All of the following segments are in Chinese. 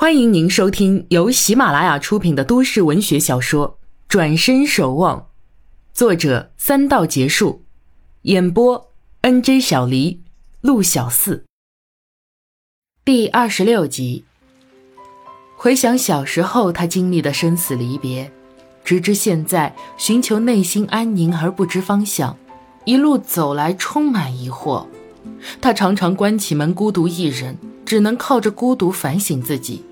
欢迎您收听由喜马拉雅出品的都市文学小说《转身守望》，作者三道结束，演播 N J 小黎、陆小四。第二十六集。回想小时候他经历的生死离别，直至现在寻求内心安宁而不知方向，一路走来充满疑惑。他常常关起门孤独一人，只能靠着孤独反省自己。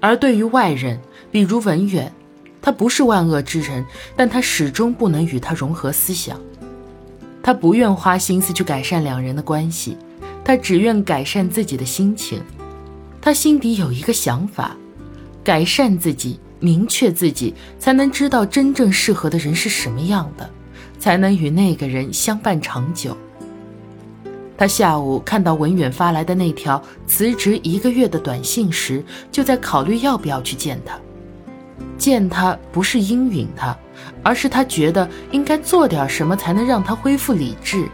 而对于外人，比如文远，他不是万恶之人，但他始终不能与他融合思想。他不愿花心思去改善两人的关系，他只愿改善自己的心情。他心底有一个想法：改善自己，明确自己，才能知道真正适合的人是什么样的，才能与那个人相伴长久。他下午看到文远发来的那条辞职一个月的短信时，就在考虑要不要去见他。见他不是应允他，而是他觉得应该做点什么才能让他恢复理智。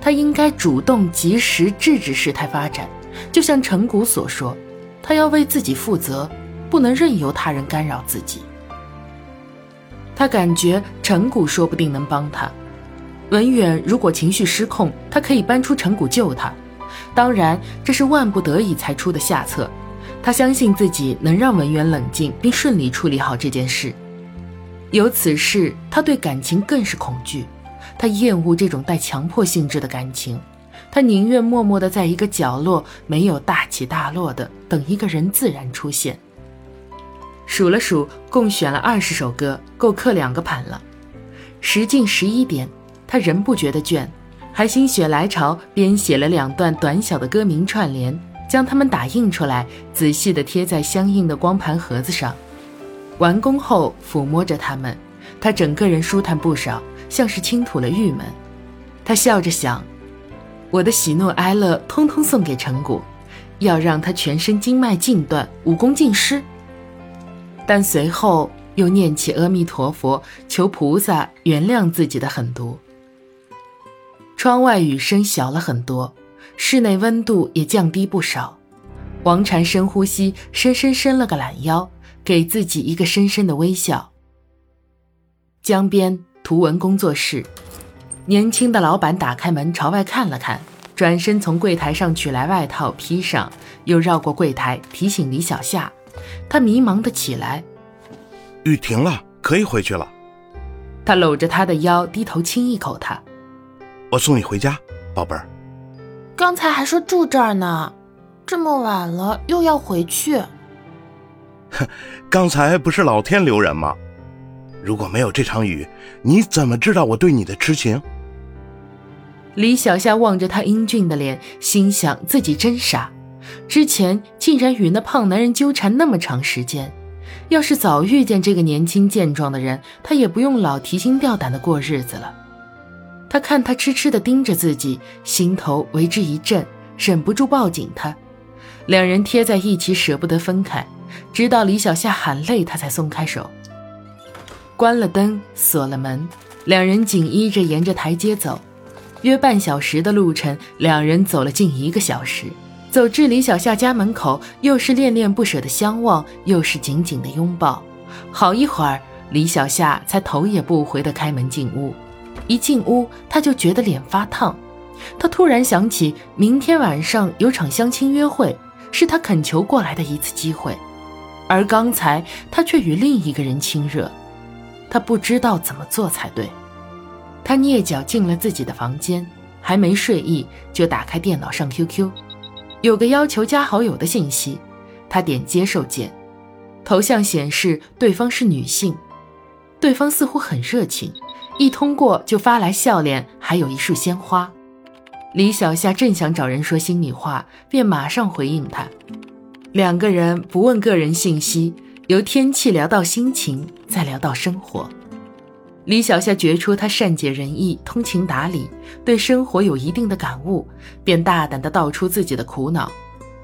他应该主动及时制止事态发展，就像陈谷所说，他要为自己负责，不能任由他人干扰自己。他感觉陈谷说不定能帮他。文远如果情绪失控，他可以搬出陈谷救他。当然，这是万不得已才出的下策。他相信自己能让文远冷静并顺利处理好这件事。有此事，他对感情更是恐惧。他厌恶这种带强迫性质的感情。他宁愿默默地在一个角落，没有大起大落的等一个人自然出现。数了数，共选了二十首歌，够刻两个盘了。时近十一点。他仍不觉得倦，还心血来潮编写了两段短小的歌名串联，将它们打印出来，仔细地贴在相应的光盘盒子上。完工后，抚摸着它们，他整个人舒坦不少，像是倾吐了郁闷。他笑着想：我的喜怒哀乐通通送给陈谷，要让他全身经脉尽断，武功尽失。但随后又念起阿弥陀佛，求菩萨原谅自己的狠毒。窗外雨声小了很多，室内温度也降低不少。王禅深呼吸，深深伸了个懒腰，给自己一个深深的微笑。江边图文工作室，年轻的老板打开门朝外看了看，转身从柜台上取来外套披上，又绕过柜台提醒李小夏。他迷茫的起来，雨停了，可以回去了。他搂着她的腰，低头亲一口她。我送你回家，宝贝儿。刚才还说住这儿呢，这么晚了又要回去。哼，刚才不是老天留人吗？如果没有这场雨，你怎么知道我对你的痴情？李小夏望着他英俊的脸，心想自己真傻，之前竟然与那胖男人纠缠那么长时间。要是早遇见这个年轻健壮的人，他也不用老提心吊胆的过日子了。他看他痴痴地盯着自己，心头为之一震，忍不住抱紧他。两人贴在一起，舍不得分开，直到李小夏喊累，他才松开手。关了灯，锁了门，两人紧依着沿着台阶走。约半小时的路程，两人走了近一个小时。走至李小夏家门口，又是恋恋不舍的相望，又是紧紧的拥抱。好一会儿，李小夏才头也不回地开门进屋。一进屋，他就觉得脸发烫。他突然想起，明天晚上有场相亲约会，是他恳求过来的一次机会，而刚才他却与另一个人亲热。他不知道怎么做才对。他蹑脚进了自己的房间，还没睡意，就打开电脑上 QQ，有个要求加好友的信息。他点接受键，头像显示对方是女性，对方似乎很热情。一通过就发来笑脸，还有一束鲜花。李小夏正想找人说心里话，便马上回应他。两个人不问个人信息，由天气聊到心情，再聊到生活。李小夏觉出他善解人意、通情达理，对生活有一定的感悟，便大胆地道出自己的苦恼，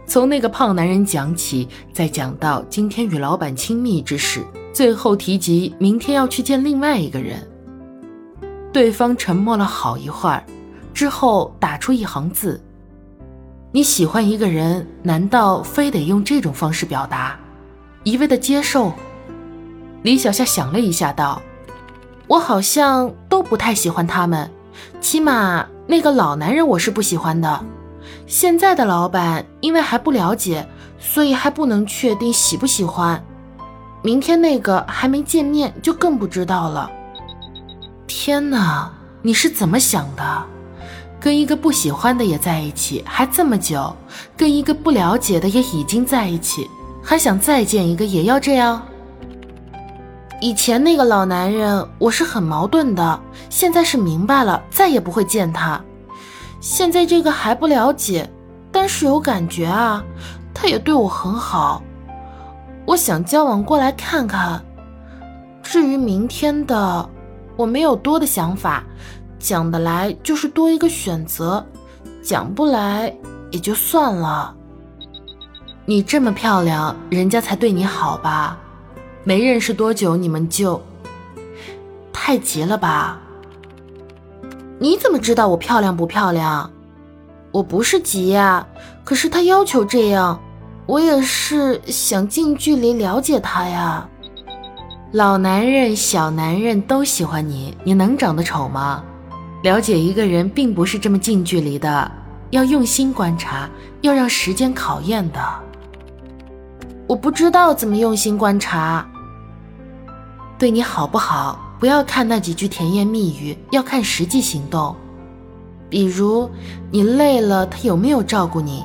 从那个胖男人讲起，再讲到今天与老板亲密之事，最后提及明天要去见另外一个人。对方沉默了好一会儿，之后打出一行字：“你喜欢一个人，难道非得用这种方式表达？一味的接受？李小夏想了一下，道：“我好像都不太喜欢他们，起码那个老男人我是不喜欢的。现在的老板因为还不了解，所以还不能确定喜不喜欢。明天那个还没见面，就更不知道了。天哪，你是怎么想的？”跟一个不喜欢的也在一起，还这么久；跟一个不了解的也已经在一起，还想再见一个也要这样。以前那个老男人，我是很矛盾的，现在是明白了，再也不会见他。现在这个还不了解，但是有感觉啊，他也对我很好，我想交往过来看看。至于明天的，我没有多的想法。讲得来就是多一个选择，讲不来也就算了。你这么漂亮，人家才对你好吧？没认识多久你们就太急了吧？你怎么知道我漂亮不漂亮？我不是急呀，可是他要求这样，我也是想近距离了解他呀。老男人、小男人都喜欢你，你能长得丑吗？了解一个人并不是这么近距离的，要用心观察，要让时间考验的。我不知道怎么用心观察。对你好不好，不要看那几句甜言蜜语，要看实际行动。比如你累了，他有没有照顾你？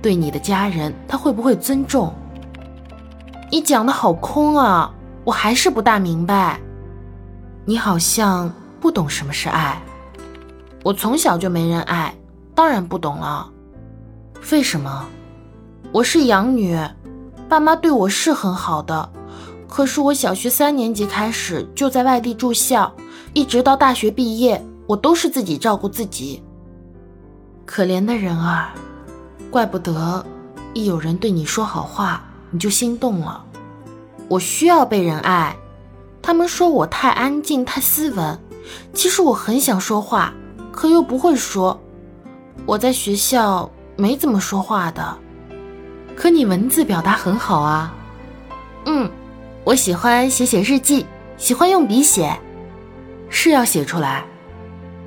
对你的家人，他会不会尊重？你讲的好空啊，我还是不大明白。你好像不懂什么是爱。我从小就没人爱，当然不懂了。为什么？我是养女，爸妈对我是很好的，可是我小学三年级开始就在外地住校，一直到大学毕业，我都是自己照顾自己。可怜的人儿，怪不得一有人对你说好话，你就心动了。我需要被人爱，他们说我太安静、太斯文，其实我很想说话。可又不会说，我在学校没怎么说话的。可你文字表达很好啊。嗯，我喜欢写写日记，喜欢用笔写，是要写出来。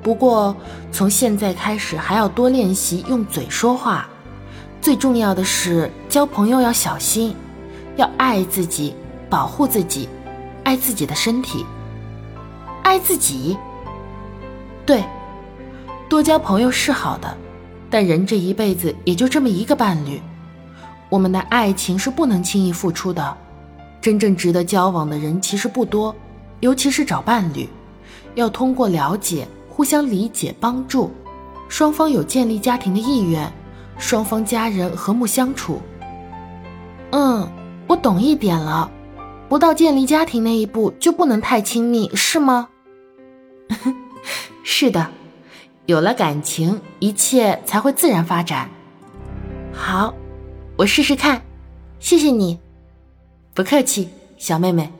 不过从现在开始还要多练习用嘴说话。最重要的是交朋友要小心，要爱自己，保护自己，爱自己的身体，爱自己。对。多交朋友是好的，但人这一辈子也就这么一个伴侣，我们的爱情是不能轻易付出的。真正值得交往的人其实不多，尤其是找伴侣，要通过了解、互相理解、帮助，双方有建立家庭的意愿，双方家人和睦相处。嗯，我懂一点了，不到建立家庭那一步就不能太亲密，是吗？是的。有了感情，一切才会自然发展。好，我试试看。谢谢你，不客气，小妹妹。